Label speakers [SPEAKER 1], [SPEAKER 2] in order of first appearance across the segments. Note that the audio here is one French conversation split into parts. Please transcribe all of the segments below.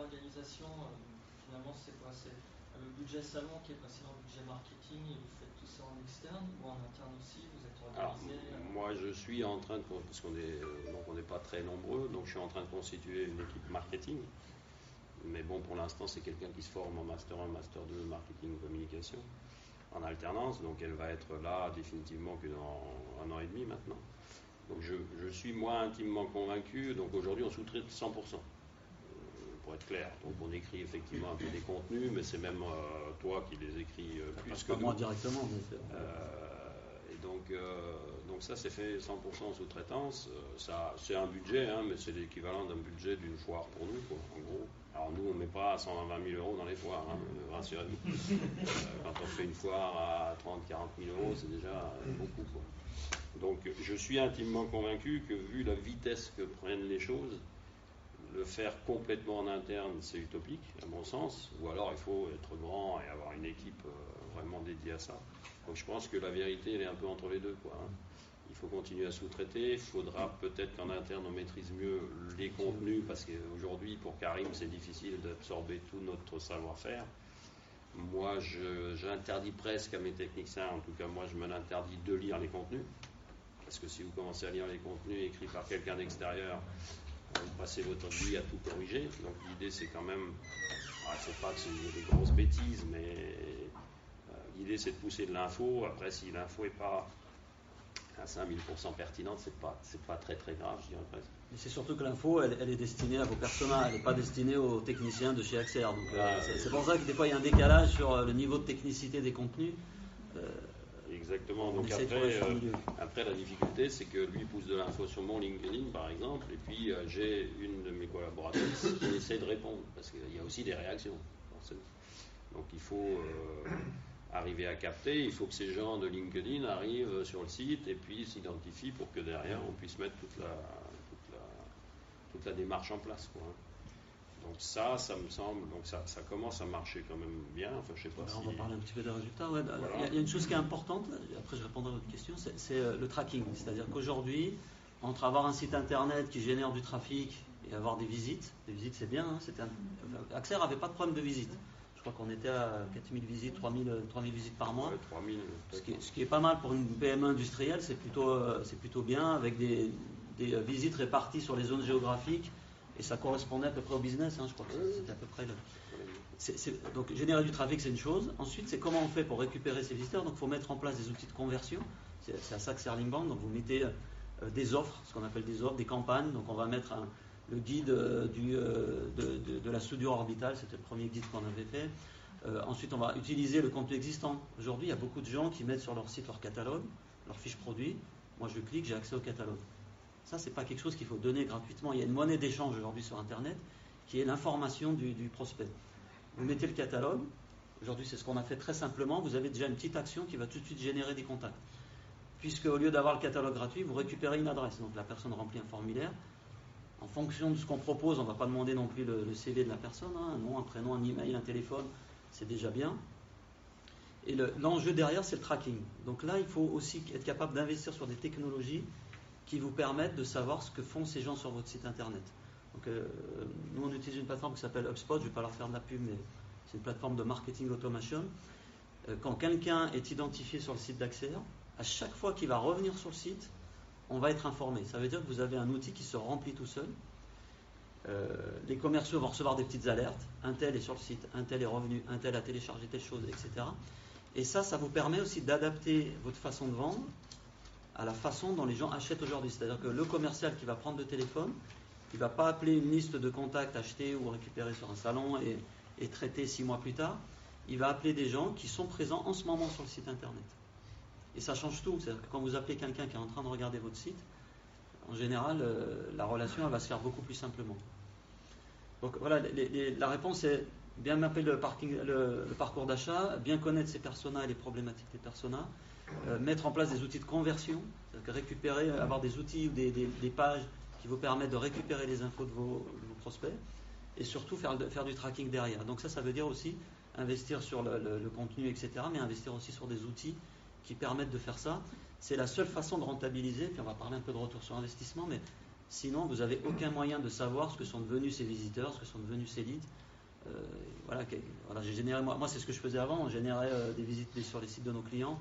[SPEAKER 1] d'organisation, euh, finalement, c'est quoi? C'est le budget salon qui est passé dans le budget marketing et vous faites tout ça en externe ou en interne aussi? Vous êtes organisé
[SPEAKER 2] euh? Moi, je suis en train de. Parce qu'on est, donc on n'est pas très nombreux, donc je suis en train de constituer une équipe marketing. Mais bon, pour l'instant, c'est quelqu'un qui se forme en Master 1, Master 2, Marketing Communication, en alternance. Donc elle va être là définitivement que dans un an et demi maintenant. Donc je, suis moi intimement convaincu. Donc aujourd'hui, on sous-traite 100%, euh, pour être clair. Donc on écrit effectivement un peu des contenus, mais c'est même euh, toi qui les écris euh, plus que
[SPEAKER 3] moi directement.
[SPEAKER 2] et donc, donc ça, c'est fait 100% en sous-traitance. ça, c'est un budget, hein, mais c'est l'équivalent d'un budget d'une foire pour nous, en gros. Alors nous, on ne met pas 120 000 euros dans les foires, hein, rassurez-vous. quand on fait une foire à 30, 40 000 euros, c'est déjà beaucoup. Quoi. Donc je suis intimement convaincu que vu la vitesse que prennent les choses, le faire complètement en interne, c'est utopique, à mon sens, ou alors il faut être grand et avoir une équipe euh, vraiment dédiée à ça. Donc je pense que la vérité, elle est un peu entre les deux. Hein. Il faut continuer à sous-traiter, il faudra peut-être qu'en interne on maîtrise mieux les contenus, parce qu'aujourd'hui, pour Karim, c'est difficile d'absorber tout notre savoir-faire. Moi, j'interdis presque à mes techniciens, en tout cas moi, je me l'interdis de lire les contenus. Parce que si vous commencez à lire les contenus écrits par quelqu'un d'extérieur, vous passez votre vie à tout corriger. Donc l'idée, c'est quand même, ah, c'est pas que c'est des grosses bêtises, mais euh, l'idée, c'est de pousser de l'info. Après, si l'info n'est pas à 5000% pertinente, c'est pas, c'est pas très très grave, je dirais presque.
[SPEAKER 3] Mais c'est surtout que l'info, elle, est destinée à vos personnages, elle n'est pas destinée aux techniciens de chez Axer. Donc, euh, ah, c'est, pour ça que des fois, il y a un décalage sur euh, le niveau de technicité des contenus.
[SPEAKER 2] Exactement. Donc après, euh, après, la difficulté, c'est que lui pousse de l'info sur mon LinkedIn, par exemple, et puis euh, j'ai une de mes collaboratrices qui essaie de répondre, parce qu'il y a aussi des réactions, Donc il faut euh, arriver à capter, il faut que ces gens de LinkedIn arrivent sur le site et puis s'identifient pour que derrière on puisse mettre toute la, toute la, toute la démarche en place. Quoi. Hein. Donc ça, ça me semble, donc ça, ça, commence à marcher quand même bien. Enfin, je sais pas.
[SPEAKER 3] On va parler un petit peu des résultats. Il, y a, une chose qui est importante. Après, je répondrai à votre question. C'est euh, le tracking. C'est-à-dire qu'aujourd'hui, entre avoir un site internet qui génère du trafic et avoir des visites, des visites c'est bien. Hein, un, Axer n'avait pas de problème de visite. Je crois qu'on était à 4000 visites, 3000, 3000 visites par mois.
[SPEAKER 2] 3000,
[SPEAKER 3] ce, qui est, ce, qui est, pas mal pour une PME industrielle, c'est plutôt, euh, c'est plutôt bien, avec des, des euh, visites réparties sur les zones géographiques et ça correspondait à peu près au business, hein, je crois que c'était à peu près le. donc générer du trafic, c'est une chose. Ensuite, c'est comment on fait pour récupérer ces visiteurs. Donc il faut mettre en place des outils de conversion. C'est à ça que sert Linkbank. Donc vous mettez euh, des offres, ce qu'on appelle des offres, des campagnes. Donc on va mettre le guide euh, euh, de, la soudure orbitale. C'était le premier guide qu'on avait fait. ensuite, on va utiliser le contenu existant. Aujourd'hui, il y a beaucoup de gens qui mettent sur leur site leur catalogue, leur fiche produit. Moi, je clique, j'ai accès au catalogue. Ça, ce n'est pas quelque chose qu'il faut donner gratuitement. Il y a une monnaie d'échange aujourd'hui sur Internet qui est l'information du, prospect. Vous mettez le catalogue. Aujourd'hui, c'est ce qu'on a fait très simplement. Vous avez déjà une petite action qui va tout de suite générer des contacts. Puisque au lieu d'avoir le catalogue gratuit, vous récupérez une adresse. Donc la personne remplit un formulaire. En fonction de ce qu'on propose, on ne va pas demander non plus le, CV de la personne. Hein. un nom, un prénom, un email, un téléphone. C'est déjà bien. Et l'enjeu derrière, c'est le tracking. Donc là, il faut aussi être capable d'investir sur des technologies qui vous permettent de savoir ce que font ces gens sur votre site internet. Donc, euh, nous, on utilise une plateforme qui s'appelle HubSpot, je ne vais pas leur faire de la pub, mais c'est une plateforme de marketing automation. Euh, quand quelqu'un est identifié sur le site d'Axer, à chaque fois qu'il va revenir sur le site, on va être informé. Ça veut dire que vous avez un outil qui se remplit tout seul. Euh, les commerciaux vont recevoir des petites alertes. Un tel est sur le site, un tel est revenu, un tel a téléchargé telle chose, etc. Et ça, ça vous permet aussi d'adapter votre façon de vendre à la façon dont les gens achètent aujourd'hui. C'est-à-dire que le commercial qui va prendre le téléphone, il ne va pas appeler une liste de contacts achetés ou récupérés sur un salon et, et six mois plus tard. Il va appeler des gens qui sont présents en ce moment sur le site internet. Et ça change tout. C'est-à-dire que quand vous appelez quelqu'un qui est en train de regarder votre site, en général, euh, la relation elle va se faire beaucoup plus simplement. Donc voilà, la réponse est bien mapper le, le, le parcours d'achat, bien connaître ses personas et les problématiques des personas, euh, mettre en place des outils de conversion, récupérer, avoir des outils ou des, pages qui vous permettent de récupérer les infos de vos, prospects et surtout faire, du tracking derrière. Donc ça, ça veut dire aussi investir sur le, contenu, etc., mais investir aussi sur des outils qui permettent de faire ça. C'est la seule façon de rentabiliser, puis on va parler un peu de retour sur investissement, mais Sinon, vous n'avez aucun moyen de savoir ce que sont devenus ces visiteurs, ce que sont devenus ces leads. Euh, voilà, j'ai généré, moi, moi c'est ce que je faisais avant, on générait euh, des visites sur les sites de nos clients.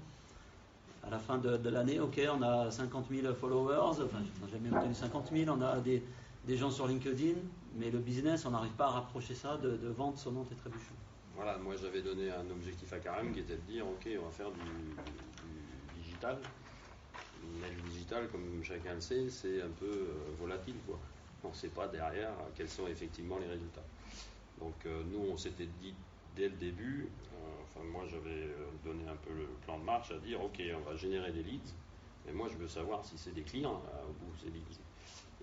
[SPEAKER 3] À la fin de, l'année, ok, on a 50 000 followers, enfin, on n'a jamais obtenu 50 000, on a des, gens sur LinkedIn, mais le business, on n'arrive pas à rapprocher ça de, de vente sonnante et trébuchant.
[SPEAKER 2] Voilà, moi j'avais donné un objectif à Karim qui était de dire, ok, on va faire du, digital. Mais le digital, comme chacun le sait, c'est un peu euh, volatile, quoi. On ne sait pas derrière quels sont effectivement les résultats. Donc euh, nous, on s'était dit dès le début, euh, enfin moi j'avais euh, donné un peu le plan de marche à dire ok, on va générer des leads, mais moi je veux savoir si c'est des clients au bout ces leads.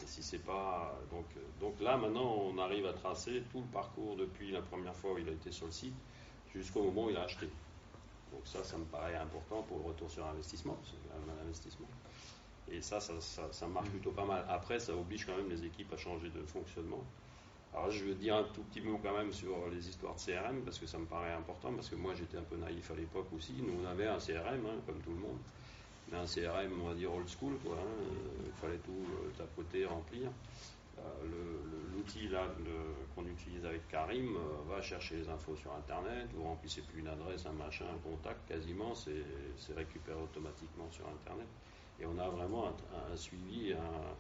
[SPEAKER 2] Et si c'est pas donc donc là maintenant on arrive à tracer tout le parcours depuis la première fois où il a été sur le site jusqu'au moment où il a acheté. Donc ça, ça me paraît important pour le retour sur investissement, c'est un investissement. Et ça ça, ça, ça, marche plutôt pas mal. Après, ça oblige quand même les équipes à changer de fonctionnement. Alors je veux dire un tout petit mot quand même sur les histoires de CRM parce que ça me paraît important parce que moi j'étais un peu naïf à l'époque aussi. Nous on avait un CRM hein, comme tout le monde, mais un CRM on va dire old school quoi. Hein. Il fallait tout euh, tapoter, remplir. Euh, l'outil là qu'on utilise avec Karim euh, va chercher les infos sur internet. Vous remplissez plus une adresse, un machin, un contact quasiment, c'est récupéré automatiquement sur internet. Et on a vraiment un, un suivi, un,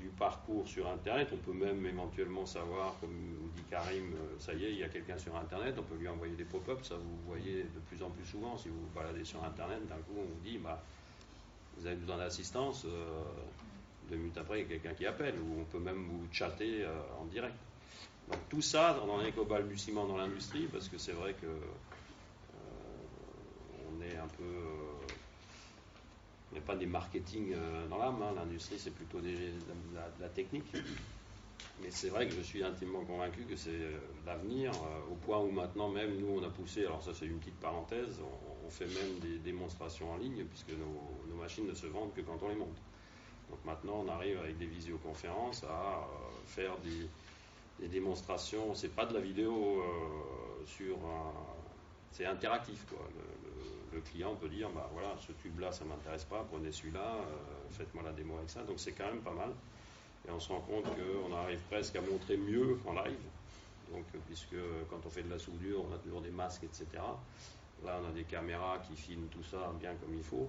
[SPEAKER 2] du parcours sur Internet. On peut même éventuellement savoir, comme dit Karim, euh, ça y est, il y a quelqu'un sur Internet, on peut lui envoyer des pop-ups, ça vous voyez de plus en plus souvent. Si vous vous baladez sur Internet, d'un coup, on vous dit, bah, vous avez besoin d'assistance, euh, deux minutes après, il y a quelqu'un qui appelle, ou on peut même vous chatter en direct. Donc tout ça, on en est qu'au balbutiement dans l'industrie, parce que c'est vrai que on est un peu il n'y a pas des marketing euh, dans l'âme, hein. l'industrie c'est plutôt de, la, technique. Mais c'est vrai que je suis intimement convaincu que c'est euh, l'avenir, euh, au point où maintenant même nous on a poussé, alors ça c'est une petite parenthèse, on, fait même des démonstrations en ligne puisque nos, machines ne se vendent que quand on les monte. Donc maintenant on arrive avec des visioconférences à faire des, des démonstrations, c'est pas de la vidéo sur un, c'est interactif le client peut dire bah voilà, ce tube-là, ça m'intéresse pas, prenez celui-là, euh, faites-moi la démo avec ça. Donc c'est quand même pas mal. Et on se rend compte qu'on arrive presque à montrer mieux en live. Donc, puisque quand on fait de la soudure, on a toujours des masques, etc. Là, on a des caméras qui filment tout ça bien comme il faut.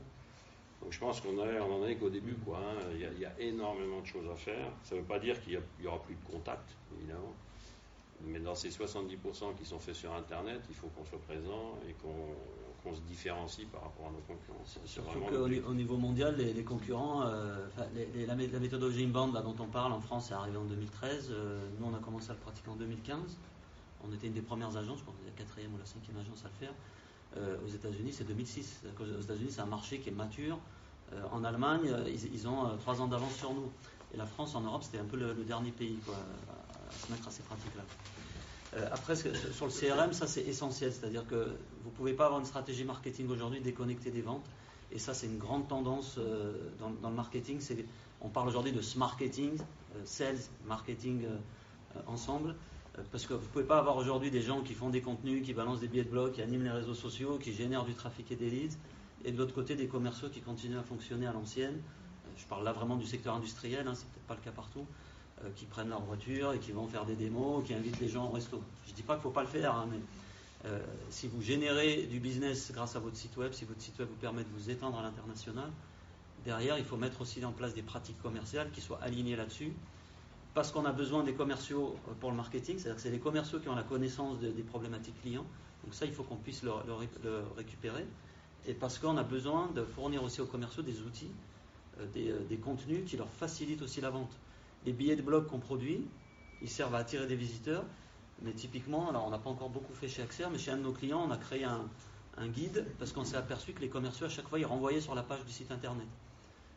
[SPEAKER 2] Donc, je pense qu'on on en est qu'au début. Hein. Il, y a, énormément de choses à faire. Ça ne veut pas dire qu'il n'y aura plus de contact, évidemment. Mais dans ces 70% qui sont faits sur Internet, il faut qu'on soit présent et qu'on se différencie par rapport à nos concurrents.
[SPEAKER 3] Surtout qu'au niveau mondial, les, concurrents, euh, la, méthodologie inbound là, dont on parle en France est arrivée en 2013. Euh, nous, on a commencé à le pratiquer en 2015. On était une des premières agences, je crois la quatrième ou la cinquième agence à le faire. Euh, aux États-Unis, c'est 2006. Aux États-Unis, c'est un marché qui est mature. en Allemagne, ils, ont trois ans d'avance sur nous. Et la France, en Europe, c'était un peu le, dernier pays quoi, se mettre à ces pratiques-là. Euh, après, sur le CRM, ça c'est essentiel, c'est-à-dire que vous ne pouvez pas avoir une stratégie marketing aujourd'hui déconnectée des ventes. Et ça, c'est une grande tendance euh, dans, le marketing. On parle aujourd'hui de marketing, euh, sales, marketing ensemble. Parce que vous ne pouvez pas avoir aujourd'hui des gens qui font des contenus, qui balancent des billets de blog, qui animent les réseaux sociaux, qui génèrent du trafic et des leads, et de l'autre côté des commerciaux qui continuent à fonctionner à l'ancienne. Je parle là vraiment du secteur industriel, hein, c'est peut-être pas le cas partout. Euh, qui prennent leur voiture et qui vont faire des démos, qui invitent les gens au resto. Je ne dis pas qu'il ne faut pas le faire, hein, mais euh, si vous générez du business grâce à votre site web, si votre site web vous permet de vous étendre à l'international, derrière, il faut mettre aussi en place des pratiques commerciales qui soient alignées là-dessus. Parce qu'on a besoin des commerciaux euh, pour le marketing, c'est-à-dire que c'est les commerciaux qui ont la connaissance des problématiques clients. Donc ça, il faut qu'on puisse le, récupérer. Et parce qu'on a besoin de fournir aussi aux commerciaux des outils, des contenus qui leur facilitent aussi la vente les billets de blog qu'on produit, ils servent à attirer des visiteurs. Mais typiquement, alors on n'a pas encore beaucoup fait chez Axer, mais chez un de nos clients, on a créé un, guide parce qu'on s'est aperçu que les commerciaux, à chaque fois, ils renvoyaient sur la page du site internet.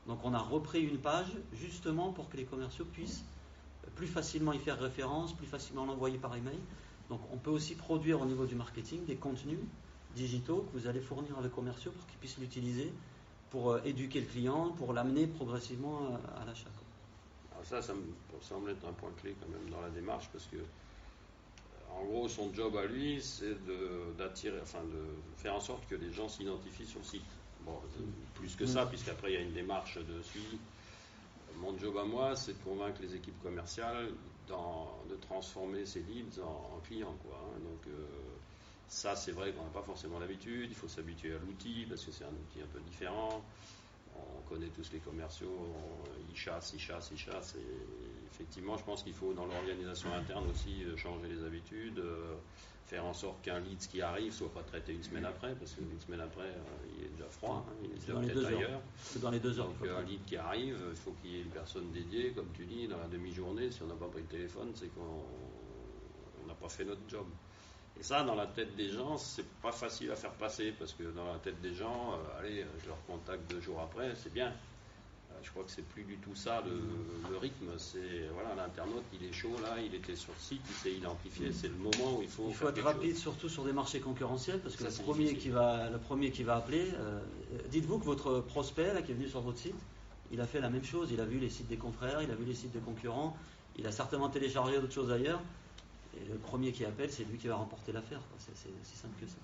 [SPEAKER 3] Donc on a repris une page justement pour que les commerciaux puissent plus facilement y faire référence, plus facilement l'envoyer par email. Donc on peut aussi produire au niveau du marketing des contenus digitaux que vous allez fournir à les commerciaux pour qu'ils puissent l'utiliser pour euh, éduquer le client, pour l'amener progressivement à l'achat
[SPEAKER 2] ça, ça me semble être un point clé quand même dans la démarche parce que, euh, en gros, son job à lui, c'est d'attirer, enfin, de faire en sorte que les gens s'identifient sur le site. Bon, plus que ça, puisqu'après il y a une démarche de suivi. mon job à moi, c'est de convaincre les équipes commerciales de transformer ces leads en, clients. Quoi, hein. Donc, euh, ça, c'est vrai qu'on n'a pas forcément l'habitude. Il faut s'habituer à l'outil parce que c'est un outil un peu différent. On connaît tous les commerciaux, ils chassent, ils chassent, ils chassent. Et effectivement, je pense qu'il faut dans l'organisation interne aussi euh, changer les habitudes, euh, faire en sorte qu'un lead qui arrive soit pas traité une semaine après, parce qu'une semaine après, euh, il est déjà froid, hein, il est déjà peut-être ailleurs.
[SPEAKER 3] C'est dans les deux heures.
[SPEAKER 2] Donc, un lead qui arrive, il faut qu'il y ait une personne dédiée, comme tu dis, dans la demi-journée. Si on n'a pas pris le téléphone, c'est qu'on n'a pas fait notre job. Et ça, dans la tête des gens, c'est pas facile à faire passer parce que dans la tête des gens, euh, allez, je leur contacte deux jours après, c'est bien. Euh, je crois que c'est plus du tout ça le, rythme. C'est voilà, l'internaute, il est chaud là, il était sur le site, il s'est identifié. C'est le moment où il faut.
[SPEAKER 3] Il faut être rapide, surtout sur des marchés concurrentiels, parce que le premier qui va, le premier qui va appeler, euh, dites-vous que votre prospect là, qui est venu sur votre site, il a fait la même chose. Il a vu les sites des confrères, il a vu les sites de concurrents, il a certainement téléchargé d'autres choses ailleurs. Et le premier qui appelle, c'est lui qui va remporter l'affaire. C'est si simple que ça.